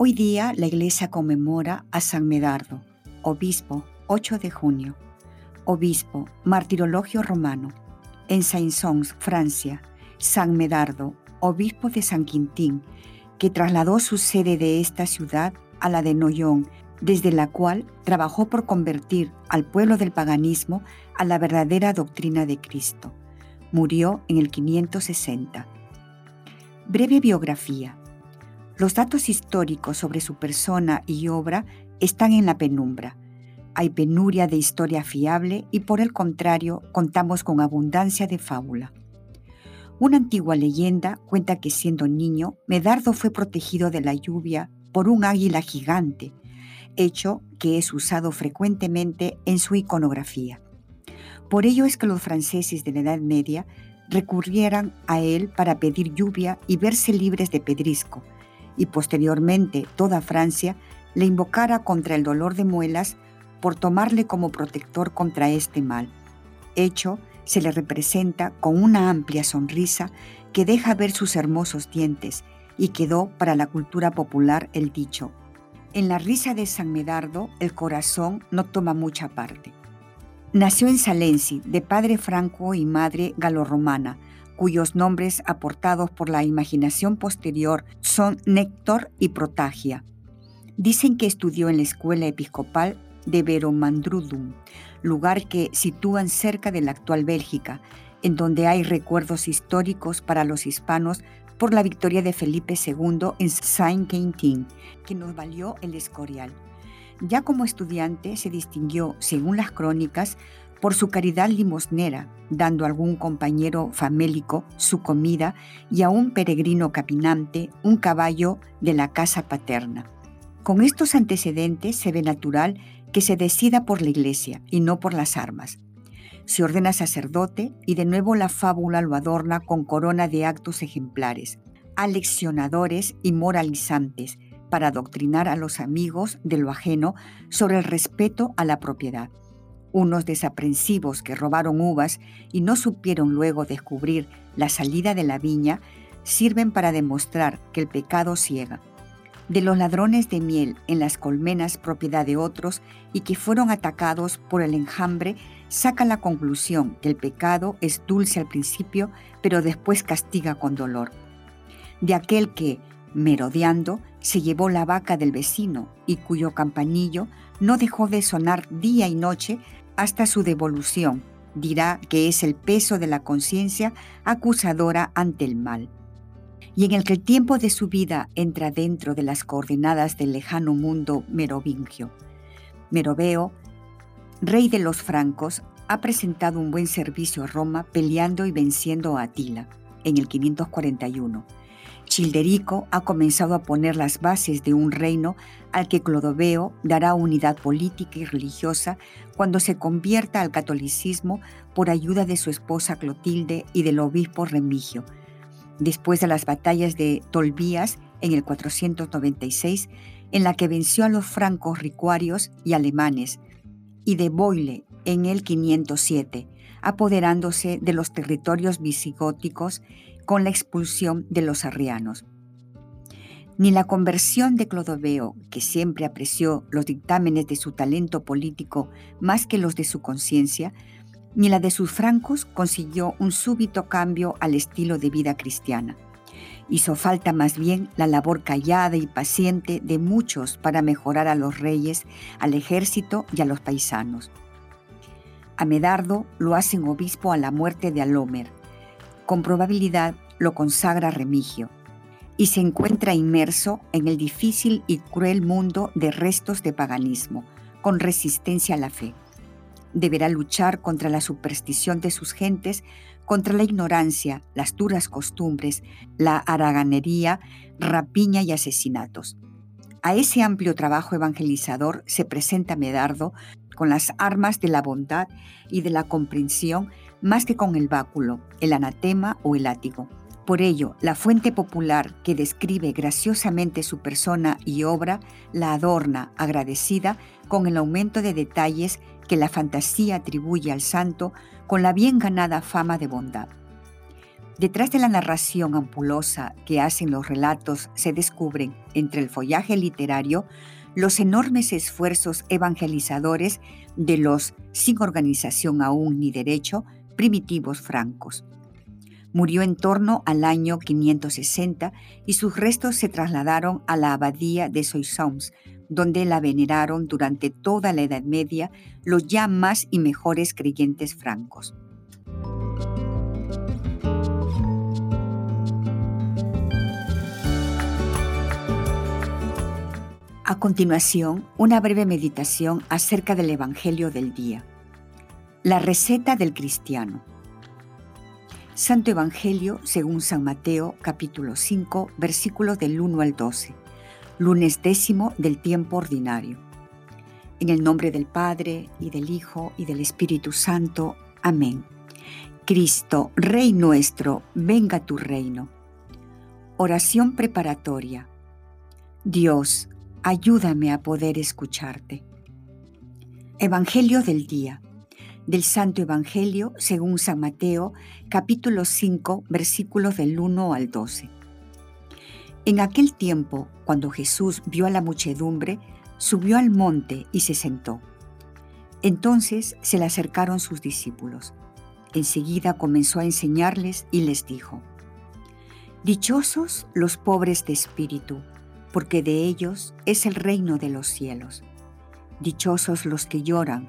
Hoy día la iglesia conmemora a San Medardo, obispo, 8 de junio, obispo, martirologio romano. En Saint-Sons, Francia, San Medardo, obispo de San Quintín, que trasladó su sede de esta ciudad a la de Noyon, desde la cual trabajó por convertir al pueblo del paganismo a la verdadera doctrina de Cristo. Murió en el 560. Breve biografía. Los datos históricos sobre su persona y obra están en la penumbra. Hay penuria de historia fiable y por el contrario contamos con abundancia de fábula. Una antigua leyenda cuenta que siendo niño, Medardo fue protegido de la lluvia por un águila gigante, hecho que es usado frecuentemente en su iconografía. Por ello es que los franceses de la Edad Media recurrieran a él para pedir lluvia y verse libres de pedrisco, y posteriormente toda Francia le invocara contra el dolor de muelas por tomarle como protector contra este mal. Hecho se le representa con una amplia sonrisa que deja ver sus hermosos dientes y quedó para la cultura popular el dicho, en la risa de San Medardo el corazón no toma mucha parte. Nació en Salensi, de padre franco y madre galorromana, cuyos nombres aportados por la imaginación posterior son Néctor y Protagia. Dicen que estudió en la escuela episcopal de Veromandrudum, lugar que sitúan cerca de la actual Bélgica, en donde hay recuerdos históricos para los hispanos por la victoria de Felipe II en Saint-Quentin, que nos valió el Escorial. Ya como estudiante se distinguió, según las crónicas, por su caridad limosnera, dando a algún compañero famélico su comida y a un peregrino capinante un caballo de la casa paterna. Con estos antecedentes se ve natural que se decida por la iglesia y no por las armas. Se ordena sacerdote y de nuevo la fábula lo adorna con corona de actos ejemplares, aleccionadores y moralizantes para adoctrinar a los amigos de lo ajeno sobre el respeto a la propiedad unos desaprensivos que robaron uvas y no supieron luego descubrir la salida de la viña, sirven para demostrar que el pecado ciega. De los ladrones de miel en las colmenas propiedad de otros y que fueron atacados por el enjambre, saca la conclusión que el pecado es dulce al principio, pero después castiga con dolor. De aquel que, merodeando, se llevó la vaca del vecino y cuyo campanillo no dejó de sonar día y noche hasta su devolución. Dirá que es el peso de la conciencia acusadora ante el mal. Y en el que el tiempo de su vida entra dentro de las coordenadas del lejano mundo merovingio. Meroveo, rey de los francos, ha presentado un buen servicio a Roma peleando y venciendo a Atila en el 541 Childerico ha comenzado a poner las bases de un reino al que Clodoveo dará unidad política y religiosa cuando se convierta al catolicismo por ayuda de su esposa Clotilde y del obispo Remigio. Después de las batallas de Tolbías en el 496, en la que venció a los francos ricuarios y alemanes, y de Boile en el 507, apoderándose de los territorios visigóticos con la expulsión de los arrianos. Ni la conversión de Clodoveo, que siempre apreció los dictámenes de su talento político más que los de su conciencia, ni la de sus francos consiguió un súbito cambio al estilo de vida cristiana. Hizo falta más bien la labor callada y paciente de muchos para mejorar a los reyes, al ejército y a los paisanos. A Medardo lo hacen obispo a la muerte de Alómer, con probabilidad lo consagra Remigio, y se encuentra inmerso en el difícil y cruel mundo de restos de paganismo, con resistencia a la fe. Deberá luchar contra la superstición de sus gentes, contra la ignorancia, las duras costumbres, la haraganería, rapiña y asesinatos. A ese amplio trabajo evangelizador se presenta Medardo con las armas de la bondad y de la comprensión más que con el báculo, el anatema o el látigo. Por ello, la fuente popular que describe graciosamente su persona y obra la adorna, agradecida, con el aumento de detalles que la fantasía atribuye al santo con la bien ganada fama de bondad. Detrás de la narración ampulosa que hacen los relatos se descubren, entre el follaje literario, los enormes esfuerzos evangelizadores de los, sin organización aún ni derecho, primitivos francos. Murió en torno al año 560 y sus restos se trasladaron a la abadía de Soissons, donde la veneraron durante toda la Edad Media los ya más y mejores creyentes francos. A continuación, una breve meditación acerca del Evangelio del día. La receta del cristiano. Santo Evangelio según San Mateo capítulo 5 versículos del 1 al 12. Lunes décimo del tiempo ordinario. En el nombre del Padre y del Hijo y del Espíritu Santo. Amén. Cristo, Rey nuestro, venga tu reino. Oración preparatoria. Dios, ayúdame a poder escucharte. Evangelio del día del Santo Evangelio según San Mateo, capítulo 5, versículos del 1 al 12. En aquel tiempo, cuando Jesús vio a la muchedumbre, subió al monte y se sentó. Entonces se le acercaron sus discípulos. Enseguida comenzó a enseñarles y les dijo, Dichosos los pobres de espíritu, porque de ellos es el reino de los cielos. Dichosos los que lloran,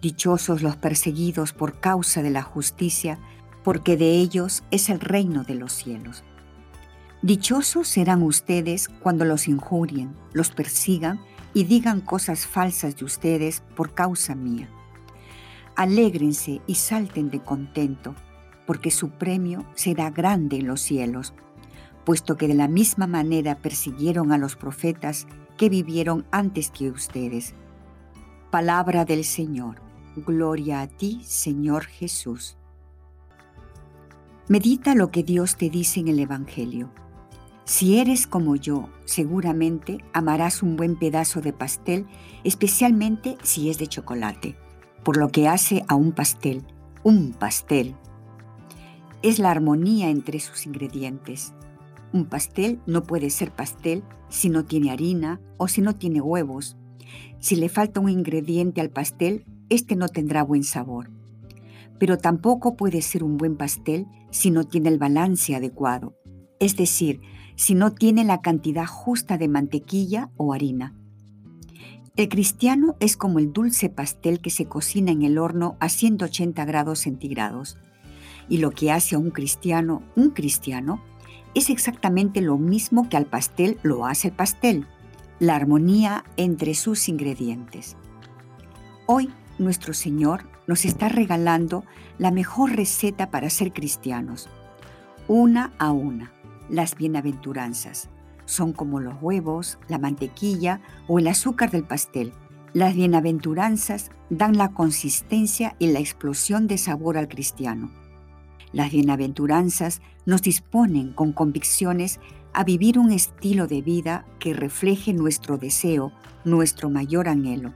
Dichosos los perseguidos por causa de la justicia, porque de ellos es el reino de los cielos. Dichosos serán ustedes cuando los injurien, los persigan y digan cosas falsas de ustedes por causa mía. Alégrense y salten de contento, porque su premio será grande en los cielos, puesto que de la misma manera persiguieron a los profetas que vivieron antes que ustedes. Palabra del Señor. Gloria a ti, Señor Jesús. Medita lo que Dios te dice en el Evangelio. Si eres como yo, seguramente amarás un buen pedazo de pastel, especialmente si es de chocolate, por lo que hace a un pastel, un pastel. Es la armonía entre sus ingredientes. Un pastel no puede ser pastel si no tiene harina o si no tiene huevos. Si le falta un ingrediente al pastel, este no tendrá buen sabor. Pero tampoco puede ser un buen pastel si no tiene el balance adecuado, es decir, si no tiene la cantidad justa de mantequilla o harina. El cristiano es como el dulce pastel que se cocina en el horno a 180 grados centígrados. Y lo que hace a un cristiano un cristiano es exactamente lo mismo que al pastel lo hace el pastel, la armonía entre sus ingredientes. Hoy nuestro Señor nos está regalando la mejor receta para ser cristianos. Una a una, las bienaventuranzas. Son como los huevos, la mantequilla o el azúcar del pastel. Las bienaventuranzas dan la consistencia y la explosión de sabor al cristiano. Las bienaventuranzas nos disponen con convicciones a vivir un estilo de vida que refleje nuestro deseo, nuestro mayor anhelo.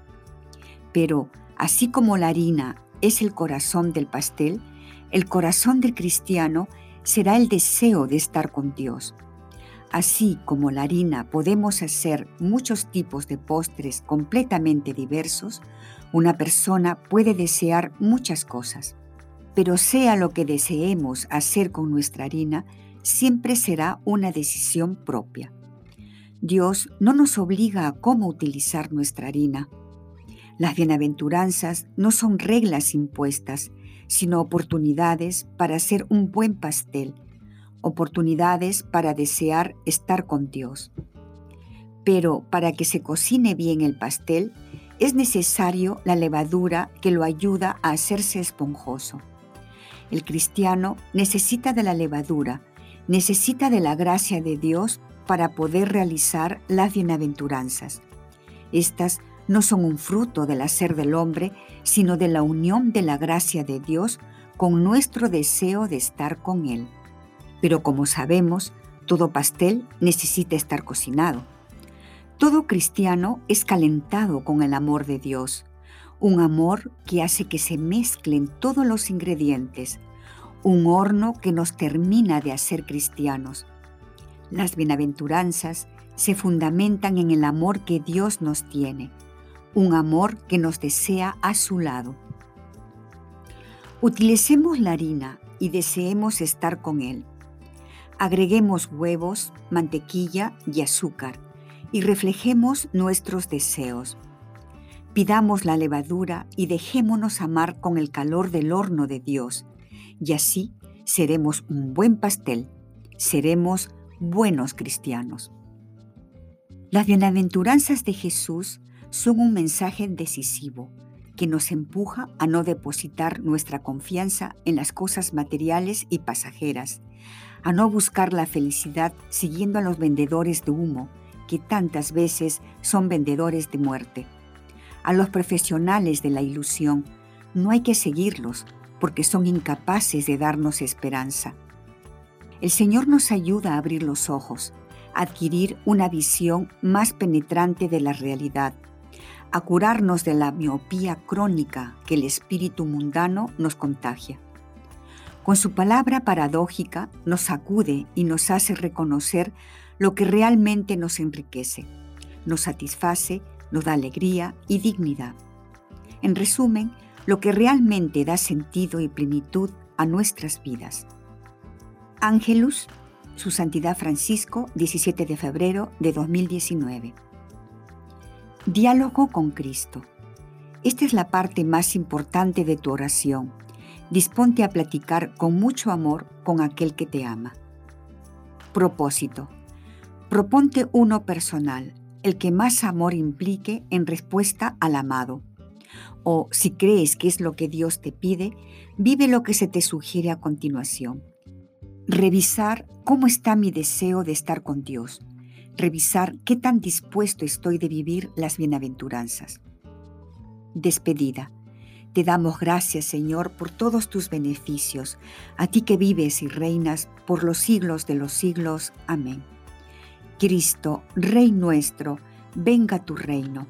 Pero Así como la harina es el corazón del pastel, el corazón del cristiano será el deseo de estar con Dios. Así como la harina podemos hacer muchos tipos de postres completamente diversos, una persona puede desear muchas cosas. Pero sea lo que deseemos hacer con nuestra harina, siempre será una decisión propia. Dios no nos obliga a cómo utilizar nuestra harina, Las bienaventuranzas no son reglas impuestas, sino oportunidades para hacer un buen pastel, oportunidades para desear estar con Dios. Pero para que se cocine bien el pastel, es necesario la levadura que lo ayuda a hacerse esponjoso. El cristiano necesita de la levadura, necesita de la gracia de Dios para poder realizar las bienaventuranzas. Estas no son un fruto del hacer del hombre, sino de la unión de la gracia de Dios con nuestro deseo de estar con Él. Pero como sabemos, todo pastel necesita estar cocinado. Todo cristiano es calentado con el amor de Dios, un amor que hace que se mezclen todos los ingredientes, un horno que nos termina de hacer cristianos. Las bienaventuranzas se fundamentan en el amor que Dios nos tiene, un amor que nos desea a su lado. Utilicemos la harina y deseemos estar con Él. Agreguemos huevos, mantequilla y azúcar y reflejemos nuestros deseos. Pidamos la levadura y dejémonos amar con el calor del horno de Dios, y así seremos un buen pastel, seremos buenos cristianos. Las bienaventuranzas de Jesús son un mensaje decisivo que nos empuja a no depositar nuestra confianza en las cosas materiales y pasajeras, a no buscar la felicidad siguiendo a los vendedores de humo, que tantas veces son vendedores de muerte. A los profesionales de la ilusión no hay que seguirlos porque son incapaces de darnos esperanza. El Señor nos ayuda a abrir los ojos, a adquirir una visión más penetrante de la realidad, a curarnos de la miopía crónica que el espíritu mundano nos contagia. Con su palabra paradójica nos sacude y nos hace reconocer lo que realmente nos enriquece, nos satisface, nos da alegría y dignidad. En resumen, lo que realmente da sentido y plenitud a nuestras vidas. Ángelus, Su Santidad Francisco, 17 de febrero de 2019. Diálogo con Cristo. Esta es la parte más importante de tu oración. Disponte a platicar con mucho amor con aquel que te ama. Propósito. Proponte uno personal, el que más amor implique en respuesta al amado. O si crees que es lo que Dios te pide, vive lo que se te sugiere a continuación. Revisar cómo está mi deseo de estar con Dios. Revisar qué tan dispuesto estoy de vivir las bienaventuranzas. Despedida. Te damos gracias, Señor, por todos tus beneficios, a ti que vives y reinas por los siglos de los siglos. Amén. Cristo, Rey nuestro, venga tu reino.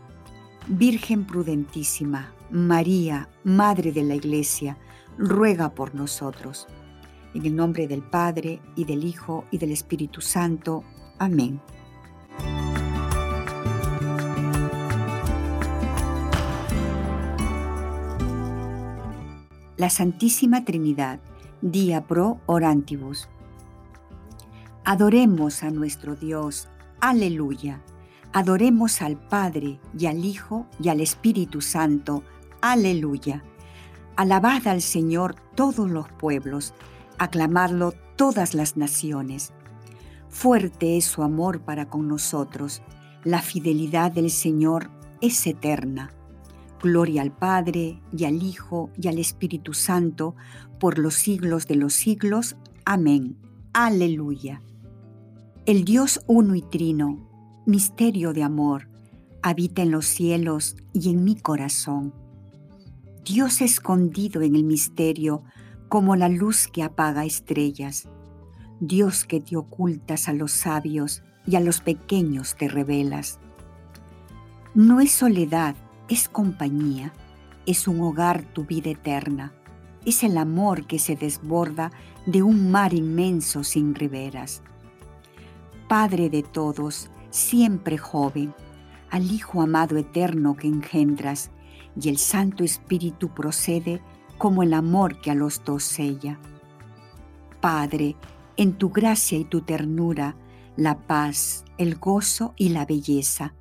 Virgen prudentísima, María, Madre de la Iglesia, ruega por nosotros. En el nombre del Padre, y del Hijo, y del Espíritu Santo. Amén. La Santísima Trinidad, Día Pro Orantibus. Adoremos a nuestro Dios. Aleluya. Adoremos al Padre y al Hijo y al Espíritu Santo. Aleluya. Alabad al Señor todos los pueblos, aclamadlo todas las naciones. Fuerte es su amor para con nosotros, la fidelidad del Señor es eterna. Gloria al Padre y al Hijo y al Espíritu Santo, por los siglos de los siglos. Amén. Aleluya. El Dios uno y trino, misterio de amor, habita en los cielos y en mi corazón. Dios escondido en el misterio, como la luz que apaga estrellas. Dios que te ocultas a los sabios y a los pequeños te revelas. No es soledad, es compañía, es un hogar tu vida eterna, es el amor que se desborda de un mar inmenso sin riberas Padre de todos, siempre joven, al Hijo amado eterno que engendras, y el Santo Espíritu procede como el amor que a los dos sella. Padre, en tu gracia y tu ternura, la paz, el gozo y la belleza,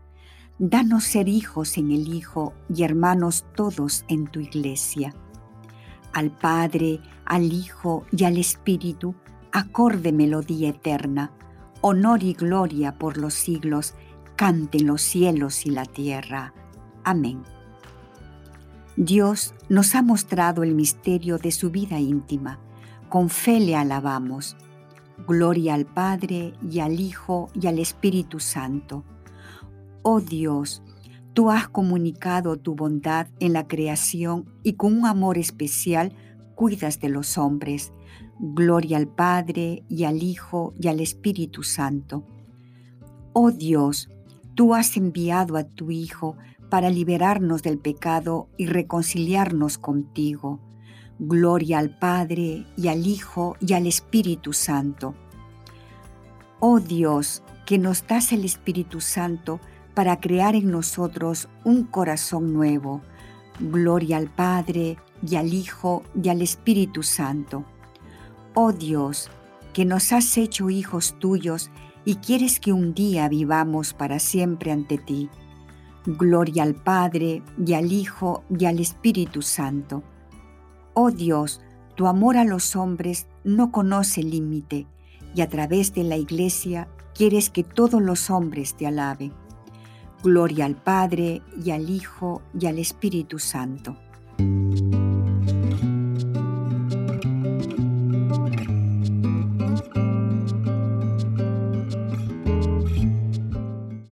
Danos ser hijos en el Hijo y hermanos todos en tu iglesia. Al Padre, al Hijo y al Espíritu, acorde melodía eterna, honor y gloria por los siglos, canten los cielos y la tierra. Amén. Dios nos ha mostrado el misterio de su vida íntima. Con fe le alabamos. Gloria al Padre y al Hijo y al Espíritu Santo. Oh Dios, tú has comunicado tu bondad en la creación y con un amor especial cuidas de los hombres. Gloria al Padre y al Hijo y al Espíritu Santo. Oh Dios, tú has enviado a tu Hijo para liberarnos del pecado y reconciliarnos contigo. Gloria al Padre y al Hijo y al Espíritu Santo. Oh Dios, que nos das el Espíritu Santo para crear en nosotros un corazón nuevo. Gloria al Padre y al Hijo y al Espíritu Santo. Oh Dios, que nos has hecho hijos tuyos y quieres que un día vivamos para siempre ante ti. Gloria al Padre y al Hijo y al Espíritu Santo. Oh Dios, tu amor a los hombres no conoce límite y a través de la Iglesia quieres que todos los hombres te alaben. Gloria al Padre y al Hijo y al Espíritu Santo.